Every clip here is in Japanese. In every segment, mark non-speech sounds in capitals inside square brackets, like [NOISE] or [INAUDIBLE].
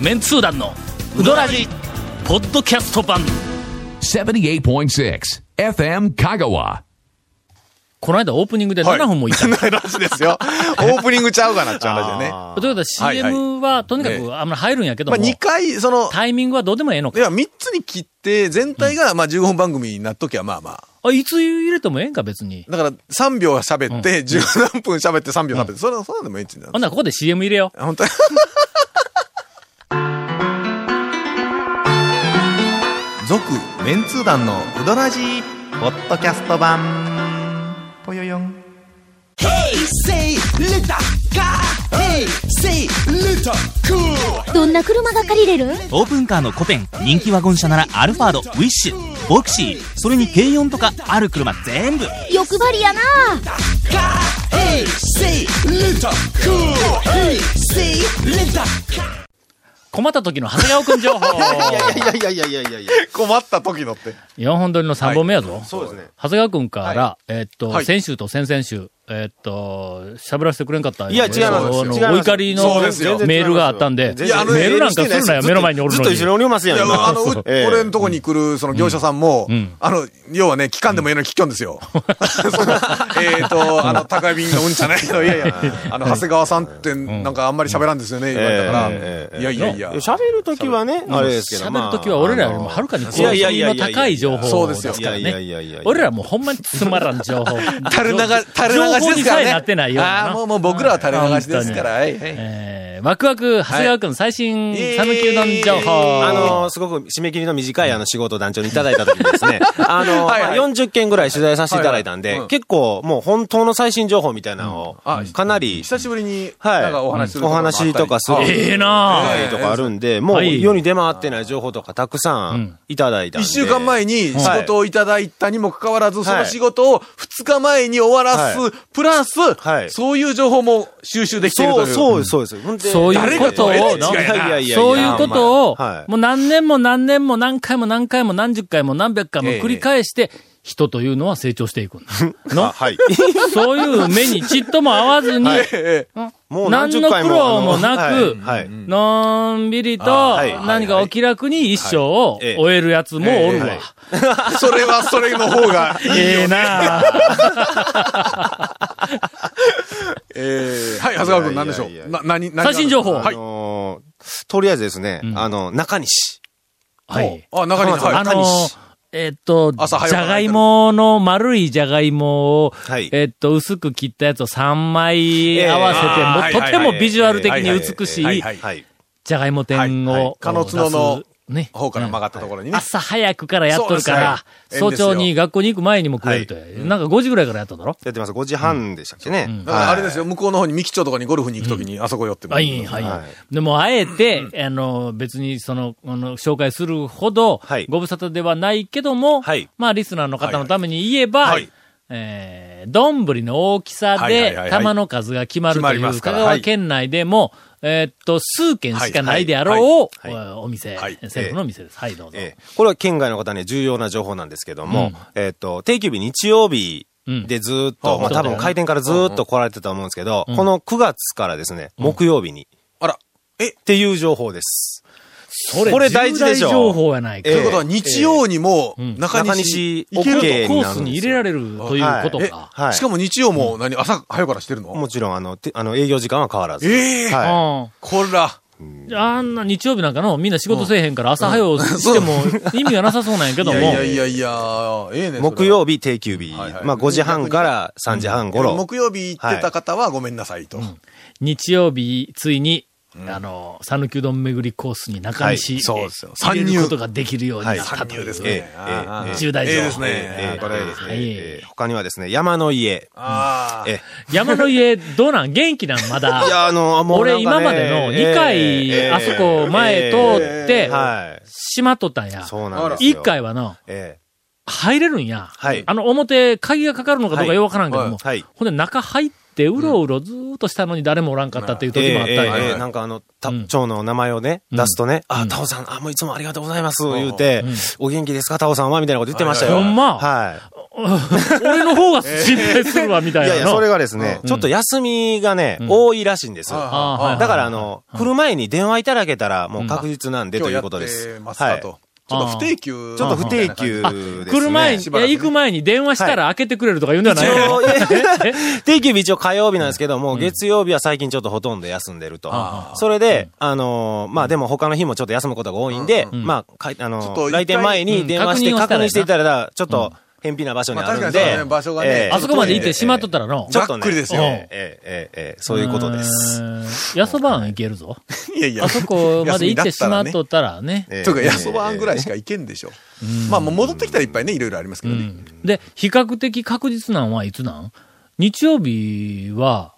メンツー団のウドラジポッドキャスト版。78.6 FM Kagawa. この間オープニングで7分もい。た、ないらしいですよ。[LAUGHS] オープニングちゃうかなっちゃう話でね。ということでは CM はとにかくあんまり入るんやけどまあも、2回、その、タイミングはどうでもええのか。いや、3つに切って、全体が、まあ15分番組になっときゃ、まあまあ。あいつ入れてもええんか別に。だから、3秒喋って、十何分喋って3秒喋って、それは、それでもいいんじゃないほんならここで CM 入れよう。本当 [LAUGHS] 続、メンツー団のうどらじポッドキャスト版。ぽよよん。Say little car. Hey, say little cool. どんな車が借りれる？オープンカーのコペン人気ワゴン車ならアルファードウィッシュボクシーそれに軽4とかある車全部欲張りやな Car. Hey, say little cool. 困った時の長谷川くん情報 [LAUGHS] いやいやいやいやいやいやいや。困った時のって。4本撮りの3本目やぞ、そうですね。長谷川くんから、えーっと、はい先週と先々週、えーっと、喋らせてくれんかったいや違います。お怒りのそうですよ。メールがあったんで、メールなんかするなよ、目の前におるのに。ずっと一緒におりますやん、いや、今。あの、俺のとこに来る、その業者さんも、ん。あの、要はね、期間でもいいのに聞きょんですよ。[LAUGHS] [LAUGHS] えっと、あの、高い便のうんちゃないけど、いやいや、あの、長谷川さんって、なんかあんまり喋らんですよね、言われたから、いやいやいや。喋るときはね、あれですけど、喋るときは俺らよりもはるかにいやいやいやいやの高い情報そうですよ。ですからいやいやね。いやいや。俺らもうほんまにつまらん情報。[LAUGHS] 垂れ流、垂れ流しですからね。なってないような。ああ、もう、もう僕らは垂れ流しですから、はい、はい。えー、ワクワク、長谷川くん最新、讃岐うどん情報。あの、すごく締め切りの短いあの仕事を団長にいただいたときにですね、あの、はい。はいまあ40件ぐらい取材させていただいたんではいはい。うん、結構もう本当の最新情報みたいなのをあ、かなり、久しぶりに、はい。なんかお話しするお話とかするあええなとかあるんで、もうはい世に出回ってない情報とかたくさんいただいたんで。一週間前に仕事をいただいたにもかかわらず、そのはい仕事を二日前に終わらす、はプラス、はい。そういう情報も収集できているとそう、いう。そう、そうです。ほんでそういうことを、誰がどうなやって違いな。いやいやいや。そういうことを、はい。もう何年も何年も何回も何回も何十回も何百回も繰り返して、人というのは成長していくんだ。[LAUGHS] の？あはい。そういう目にちっとも合わずに、何の苦労もなくのんびりと何かお気楽に一生をええ終えるやつもおるわ。え [LAUGHS] それはそれの方がいい。ええなあ。[LAUGHS] ええ。はい、長谷川君何でしょいやいや。いやう？な、何、何最新情報。あはい。のーとりあえずですね、あの、中西。はい。あ、中に、浜田はい。あのー、えっと、じゃがいもの丸いじゃがいもを、はい。えっと、薄く切ったやつを3枚合わせて、ええもとてもビジュアル的に美しい。じゃがいも店はいはい。を鹿の角の出すね。方から曲がったところにね。朝早くからやっとるから、早朝に学校に行く前にも食えるという。なんか5時ぐらいからやったんだろ？やってます。5時半でしたっけね。あれですよ、向こうの方に三木町とかにゴルフに行くときに、あそこ寄ってもはい、はい。はでも、あえて、あの、別に、その、あの、紹介するほどはい、ご無沙汰ではないけども、はい。まあ、リスナーの方のために言えば、はいえー、丼の大きさで玉の数が決まるという、香川県内でも、えーっと、数軒しかないであろう、はいはいおお店、はい。政府の店です。はい、どうぞ。ええ。これは県外の方には重要な情報なんですけども、えっ、と、定休日日曜日でずーっと、うんまあ多分開店からずーっと来られてたと思うんですけど、この9月からですね、木曜日に、あら、っていう情報です。それ、これ大事でしょ重大情報やないか。えということは日曜にもん中中西、西行けるとコースに入れられるということえか。はい。しかも日曜も何、朝早くからしてるの？もちろん、あの、てあの営業時間は変わらず。ええはこら。あんな日曜日なんかのみんな仕事せえへんから朝早う [LAUGHS] しても意味がなさそうなんやけども。いやいやいやいや、ええねい。木曜日定休日。まあ5時半から3時半頃。木曜日行ってた方はごめんなさいと。日曜日、ついに、あの、讃岐うどん巡りコースに中西、はいそうですよ参入ることができるようになった参という。入ですね重大情報ええですね。ええこれですね。他にはですね、山の家。山の家、どうなん？元気なん？まだ。[LAUGHS] いや、あの、もう俺今までの2回、ええあそこ前通って、はい。閉まっとったんや。そうなんですよ。1回はの、え入れるんや。はいあの、表、鍵がかかるのかどうかよくわからんけども。はい。ほんで中入っって、うろうろずーっとしたのに誰もおらんかったっていう時もあったんええなんかあの、たうん。蝶の名前をね、出すとね、あ、タオさん、あ、もういつもありがとうございます、言うて、お元気ですか、タオさんはみたいなこと言ってましたよ。ほんま？はい。[LAUGHS] 俺の方が心配するわ、みたいなの。いやいや、それがですね、ちょっと休みがね、多いらしいんです。だから、あの、来る前に電話いただけたら、もう確実なんでということです。やってますかと。ちょっと不定休。ちょっと不定休ですね。来る前に、行く前に電話したら開けてくれるとか言うんではない定休日一応火曜日なんですけども、月曜日は最近ちょっとほとんど休んでると。あ。それで、あのー、まあでも他の日もちょっと休むことが多いんで、まあ、あの来店前に電話してうん。確認していただいたら、ちょっうん。と、偏僻な場所にあるんで。まあ、確かにそうね、場所がね、えー。あそこまで行ってしまっとったらの。ちょっと、ね、っくりですよ。ええええそういうことです。やそばん行けるぞ。いやいや。あそこまで行ってしまっとったらね。というか、やそばんぐらいしか行けんでしょ。まあ、もう戻ってきたらいっぱいね、いろいろありますけどね。で、比較的確実なんはいつなん？日曜日は、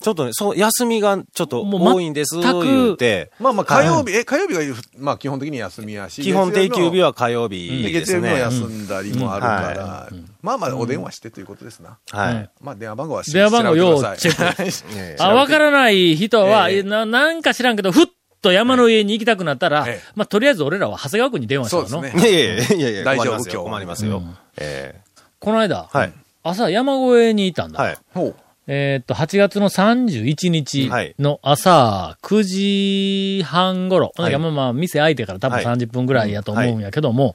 ちょっとね、そう、休みがちょっともう多いんです、全く言うて、まあまあ、火曜日、え、火曜日が、まあ基本的に休みやし。基本定休日はは火曜日でですね。月曜日も休んだりもあるかうんら、まあまあ、お電話してということですな。はい。まあ、電話番号は電話番号よチェッええ [LAUGHS] あ、わからない人は、ええな、なんか知らんけど、ふっと山の上に行きたくなったら、ええまあ、とりあえず俺らは長谷川君に電話したの。そうですね。いやいやいやいや、大丈夫困りますよ。今日困りますよ。えこの間、えはい。朝山越えに行ったんだ。はい。えーっと、8月の31日の朝9時半頃、はい。まあまあ、店開いてから多分はい。30分ぐらいやと思うんやけども、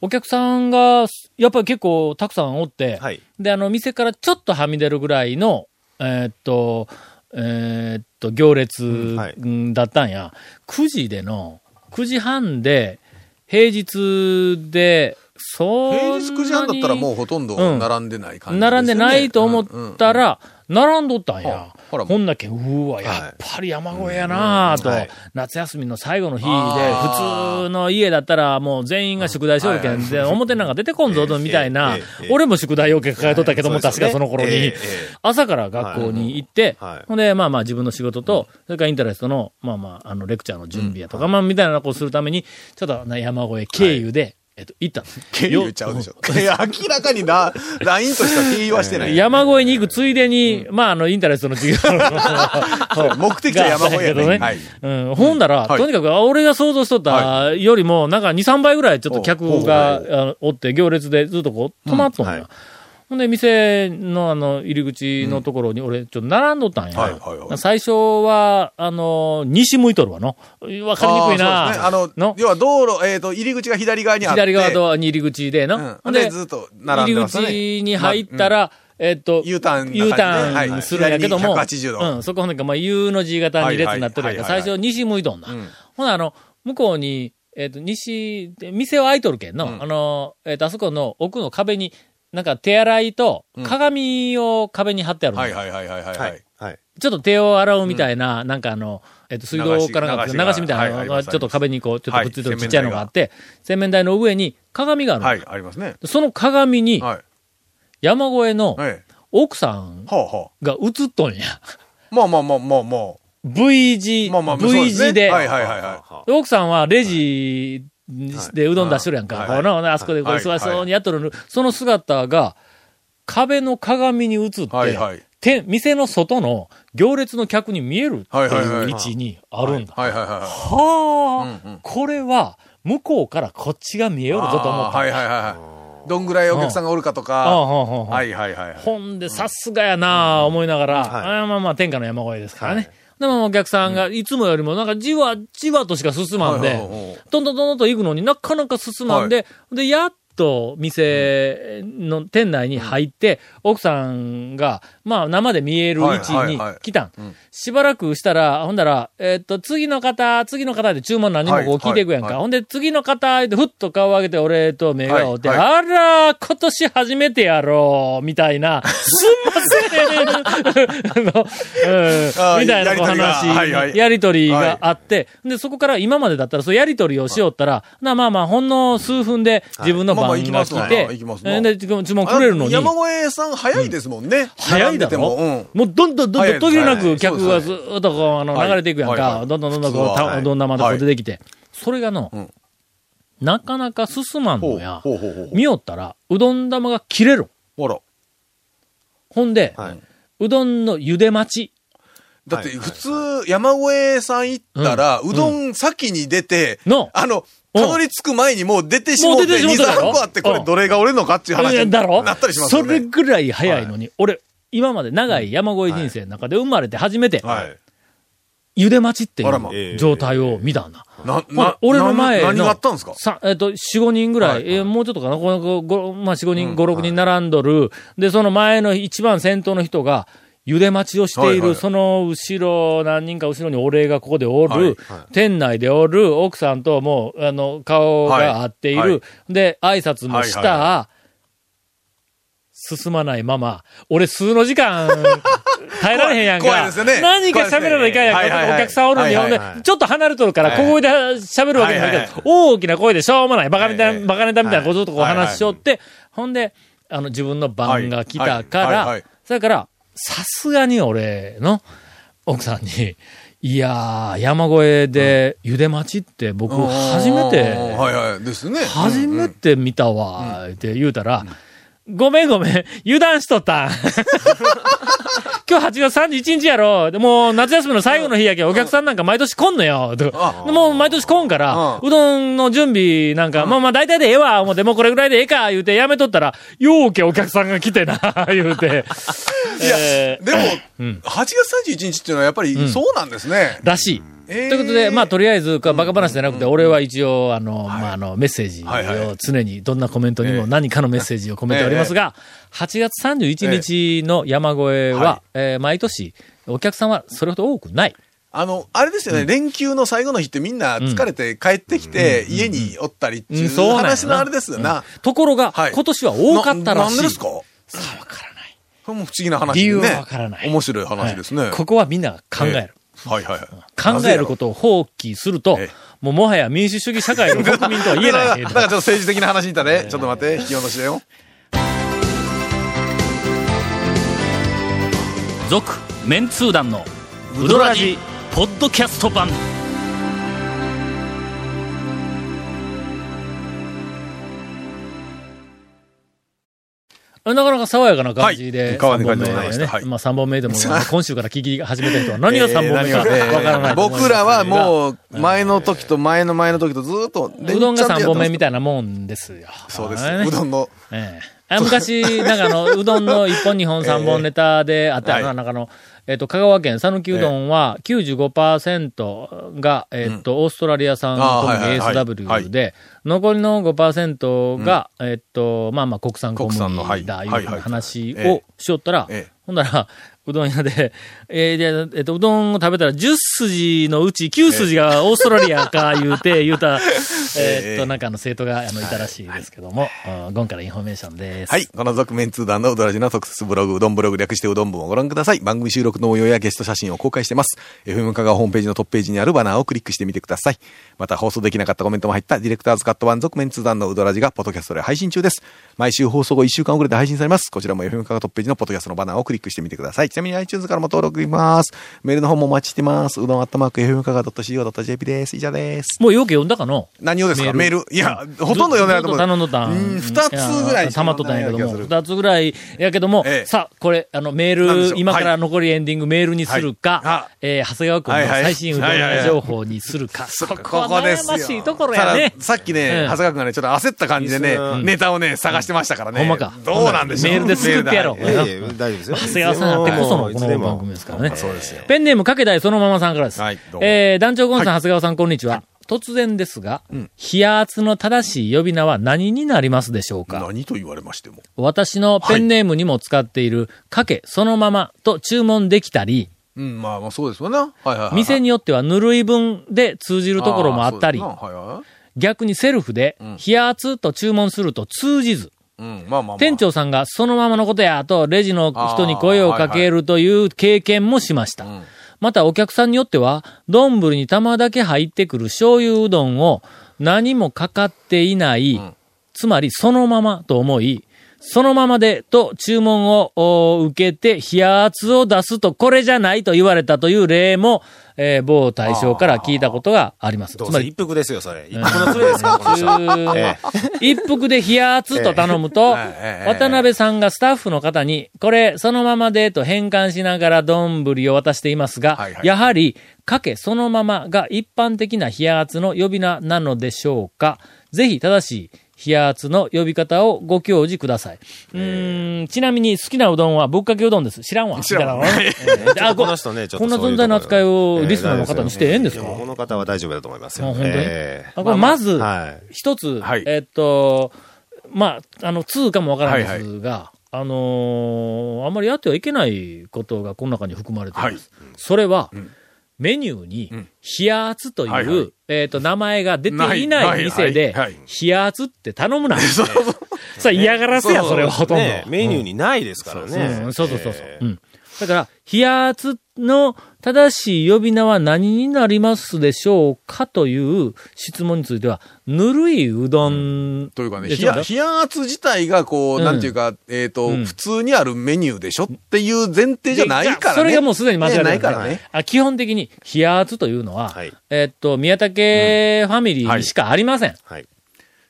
お客さんが、やっぱり結構たくさんおって、はい。で、あの、店からちょっとはみ出るぐらいの、えーっと、えーっと、行列はい。うんだったんや。9時での、9時半で、平日で、そう。平日9時半だったらもうほとんどうん。並んでない感じですよね。並んでないと思ったら、並んどったんや。は。ほら。ほんだけ、うわ、やっぱり山越えやなぁと、夏休みの最後の日で、普通の家だったらもう全員が宿題しよるけん、で、表なんか出てこんぞと、みたいな俺も宿題要件抱えとったけども、確かその頃に。朝から学校に行ってほんで、まあまあ自分の仕事と、それからインタレストの、まあまあ、あの、レクチャーの準備やとか、まあみたいなことをするために、ちょっとな山越え経由で、えっと、行ったの？経由ちゃうでしょ。いや、明らかにな、ラインとした経由はしてない。山越えに行くついでに、まあ、あの、インタレストの授業の目的地は山越えやけどはい。うん。ほんだら、はい。とにかく、俺が想像しとったよりも、なんか2、3倍ぐらいちょっと客が、おって、行列でずっとこう、止まっとんだよ。ほんで、店のあの、入り口のところに俺、ちょっと並んどったんや。はいはいはい最初は、あの、西向いとるわの。わかりにくいな。あね。あのの、要は道路、えっと、入り口が左側にあって。左側とに入り口での。うんほんでずっと並んでますね入り口に入ったら、えっと、U ターンね U ターンするんやけども、はい左に180度うん、そこほんでか、まあ、U の字型に列になってるやんか、最初西向いとんだ。んほな、あの、向こうに、えっ、と、西、で店は開いとるけんの、うんあの、えっ、と、あそこの奥の壁に、なんか手洗いと鏡を壁に貼ってあるの、はいはいはいはいはい。はい。はい。ちょっと手を洗うみたいな、なんかあの、えっ、と、水道からなんか流流ししみたいなのが、ちょっと壁にこう、ちょっとくっついてるはいちっちゃいのがあって、洗面台の上に鏡があるの、はい、ありますね。その鏡に、はい。山越えのはい。奥さん。が映っとんや。まあまあまあまあまあ。V 字、まあまあ、V 字で、はいはいはいは奥さんはレジでうどん出しとるやんか。はいこのあそこでこうそうにやっとる、その姿が壁の鏡に映って、い。はいはい。て店の外の行列の客に見えるってはいう位置にあるんだ。はあ、これは向こうからこっちが見えよるぞと思った。はいはいはいはい。どんぐらいお客さんがおるかとか。はいはいはい。ほんで、さすがやなあ思いながら、はいあーまあまあ、天下の山越えですからね。でもお客さんがいつもよりもなんかじわじわとしか進まんで、どんどんどんどんと行くのになかなか進まんで、で、やっと店の店内に入って、奥さんが、まあ生で見える位置に来たん。しばらくしたら、ほんだら、えっと、次の方、次の方で注文何人もこう聞いていくやんか。ほんで、次の方でふっと顔を上げて俺と目が合って、はいあら、今年初めてやろう、みたいな、すんません。[LAUGHS] あの、みたいなこうやりとりが。話、やりとりがあって、で、そこから今までだったら、そうやりとりをしよったら、なまあまあ、ほんの数分で自分の番が行きますわ来てで、注文くれるのに、山越さん早いですもんね。早いだろも。うどんどんどんどん途切れなくはい客がずーっとこう、あの、はい流れていくやんか。どんどんどんどんこう、どんなまでこう出てきて。それがのうん、なかなか進まんのや。見よったら、うどん玉が切れる。ほら。ほんで、はいうどんの茹で待ち。だって普通、山越えさん行ったら、うどん先に出て、のあの、うんたどり着く前にもう出てしもうて、もう出てしもう2、たやろ？3個あって、これどれが俺のかっていう話になったりしますそよね。れぐらい早いのに、俺、今まで長い山越え人生の中で生まれて初めて、はい。茹で待ちっていう状態を見たんだ。な、な、俺の前の。な何があったんですか？さ、えっ、と、4、5人ぐらい、はい。はいえーもうちょっとかな、この、ごまあ、4、5人、5、6人並んどる。で、その前の一番先頭の人が、茹で待ちをしている、はいはい。その後ろ、何人か後ろにお礼がここでおる、はいはい。店内でおる、奥さんともう、あの、顔が合っている、はい。はいで、挨拶もした、はいは進まないまま、俺数の時間、[LAUGHS] 耐えられへんやんか。怖いですよね。何か喋らないかんやんか。ねはいはいはいお客さんおるんではいはいはい。ちょっと離れとるから、はい小声で喋るわけじゃないけど、はいはい大きな声でしょうもない、バカネタ、はいはい。バカネタみたいなこととこうはいはい話しよって、ほんで、あの、自分の番が来たからはいはいはいはい、それから、さすがに俺の奥さんに、いやー、山越えで茹で待ちって僕初めて、はいはい。ですね。初めて見たわ、って言うたら、ごめんごめん、油断しとった。今日8月31日やろ。でもう夏休みの最後の日やけん、お客さんなんか毎年来んのよ。とかでもう毎年来んから、ううどんの準備なんか、まあまあ大体でええわ、思って、もうこれぐらいでええか、言うてやめとったら、ようけお客さんが来てな、[LAUGHS] 言うて。いや、えーでも、うん8月31日っていうのはやっぱりそうなんですね。らしい。えー。ということで、まあ、とりあえず、バカ話じゃなくて、俺は一応、あの、まあ、あの、メッセージを常に、どんなコメントにも何かのメッセージを込めておりますが、8月31日の山越えはは、えー毎年、お客さんはそれほど多くない。あの、あれですよね、連休の最後の日ってみんな疲れて帰ってきて、家におったりっていう話のあれですよな。ところが、はい。今年は多かったらしい。ななんでですか？さあ、わからない。これも不思議な話でね。理由はわからない。面白い話ですね。はい。ここはみんなが考える。はいはいはい。考えることを放棄するとええ、もうもはや民主主義社会の国民とは言えない [LAUGHS] だからちょっと政治的な話にいったね。ちょっと待って、引き落としだよ。続メンツー団のウドラジポッドキャスト版なかなか爽やかな感じで、はい3本目でね。まあ3本目でも、今週から聞き始めた人は何が3本目かわからない僕らはう、もう、前の時と前の前の時とずっと、うどんが3本目みたいなもんですよ。そうですはい。うどんの。ええあ昔、なんかあの、うどんの1本2本3本ネタであったよな、はいなんかあの、えっ、と、香川県讃岐うどんは95%が、えっ、と、オーストラリア産あー小麦はいはいはい。ASW で、残りの5%が、えっ、と、まあまあ国産小麦だ、いう話えをしよったら、ええ。ほんなら、うどん屋で、えーでえっ、と、うどんを食べたら10筋のうち9筋がオーストラリアか言うて、言うた、えっと、なんかあの生徒があのいたらしいですけども、うんゴンからインフォメーションです。はい。この続メンツー団のうどらじの特設ブログ、うどんブログ略してうどん部をご覧ください。番組収録の模様やゲスト写真を公開してます。FM 香川ホームページのトップページにあるバナーをクリックしてみてください。また放送できなかったコメントも入ったディレクターズカット版続メンツー団のうどらじがポッドキャストで配信中です。毎週放送後1週間遅れで配信されます。こちらも FM 香川トップページのポッドキャストのバナーをクリックしてみてください。ちなみに iTunes からも登録できます。メールの方もお待ちしてます。うどんアットマーク FM 香川 .co.jp です。以上です。もうよく読んだかの何をですか？メメール。ール。いや、ほとんど読んでないと思う。頼んどったん。うん二つぐらいしか溜まっとったんやけども、二つぐらい。やけども、ええ。さあ、これ、あの、メール、今から残りエンディングメールにするか、はい。あえー長谷川君の最新うどん情報にするか、[LAUGHS] そこはここですよ。悩ましいところやね。さっきね、うん。長谷川君がね、ちょっと焦った感じでねう、ネタをね、探してましたからね。ほんまか。どうなんでしょう？メールで救ってやろ。う大丈夫ですよ。長谷川さんあってこそのこの番組ですからね。そうですよ。ペンネームかけたいそのままさんからです。はいどうもえー、団長ゴンさん、長谷川さん、こんにちは。突然ですが、冷圧の正しい呼び名は何になりますでしょうか？何と言われましても。私のペンネームにも使っている、かけそのままと注文できたり、うん、まあまあそうですよね。はいはいはい。店によってはぬるい分で通じるところもあったりはいはい。逆にセルフで、冷圧と注文すると通じず、うん、まあまあまあ。店長さんがそのままのことやとレジの人に声をかけるという経験もしました。んまたお客さんによっては、丼に玉だけ入ってくる醤油うどんを何もかかっていない、つまりそのままと思い、そのままでと注文をお受けて冷圧を出すとこれじゃないと言われたという例も、えー某大将から聞いたことがあります。つまり一服ですよ、それ。一服の連れですよ、[LAUGHS] 一服で冷圧と頼むと、ええ。渡辺さんがスタッフの方に、これ、そのままでと変換しながら丼を渡していますが、はいはい。やはり、かけそのままが一般的な冷圧の呼び名なのでしょうか。ぜひ正しい冷圧の呼び方をご教示ください。うー。ん、ちなみに好きなうどんはぶっかけうどんです。知らんわ。知らんわ。[LAUGHS] えー。[LAUGHS] あこの人ね、ちょっとこんな存在の扱いをリスナーの方にしてええんですかこの方は大丈夫だと思いますよ。あ本当に？ええあこれまず、はい。一つ、はい。えっと、まあ、あの、通かもわからないですが、あのーあんまりやってはいけないことがこの中に含まれています。はい。それは、んメニューにん、冷圧という、はいはいえっ、と、名前が出ていない店で冷圧って頼むな。[LAUGHS] それ嫌がらせや、それはほとんど。ねメニューにないですからうねん。そうそうそうそう。えうん。だから、冷圧の正しい呼び名は何になりますでしょうかという質問については、ぬるいうどん、というかね、冷圧自体がこう、うんなんていうか、えっ、と、うん普通にあるメニューでしょっていう前提じゃないからね。それがもうすでに間違いねなないいからね。あ基本的に、冷圧というのは、はいえっと、宮武ファミリーにしかありません。はい。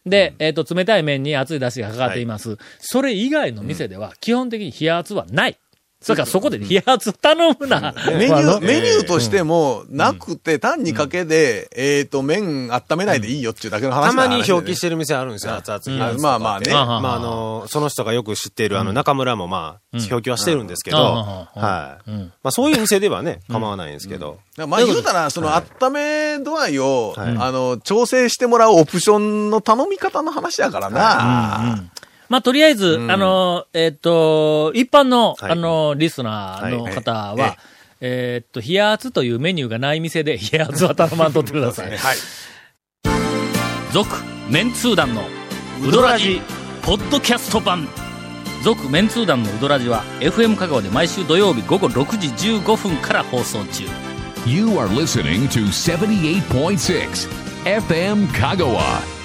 で、えっと、冷たい麺に熱い出汁がかかっています。それ以外の店では、基本的に冷圧はない。それからそこで冷圧頼むな。メニュー、まあメニューとしても、なくて、単にかけで、えっ、と、麺温めないでいいよっていうだけの話たまに表記ししてる店あるんですよ、熱々まあまあね。まああの、その人がよく知っているあの中村もまあ、表記はしてるんですけど、はい。うん。まあそういう店ではね、構わないんですけど。まあ言うたら、その温め度合いを、はい。あの、調整してもらうオプションの頼み方の話やからな。まあ、とりあえず、んあの、えっ、と、一般の、はいあの、リスナーの方は、はいえっと、冷圧というメニューがない店で、[LAUGHS] 冷圧は頼まんとってください。はい。続、メンツー団の、ウドラジ、ポッドキャスト版。続、メンツー団のウドラジは、FM 香川で毎週土曜日午後6時15分から放送中。You are listening to 78.6 FM Kagawa.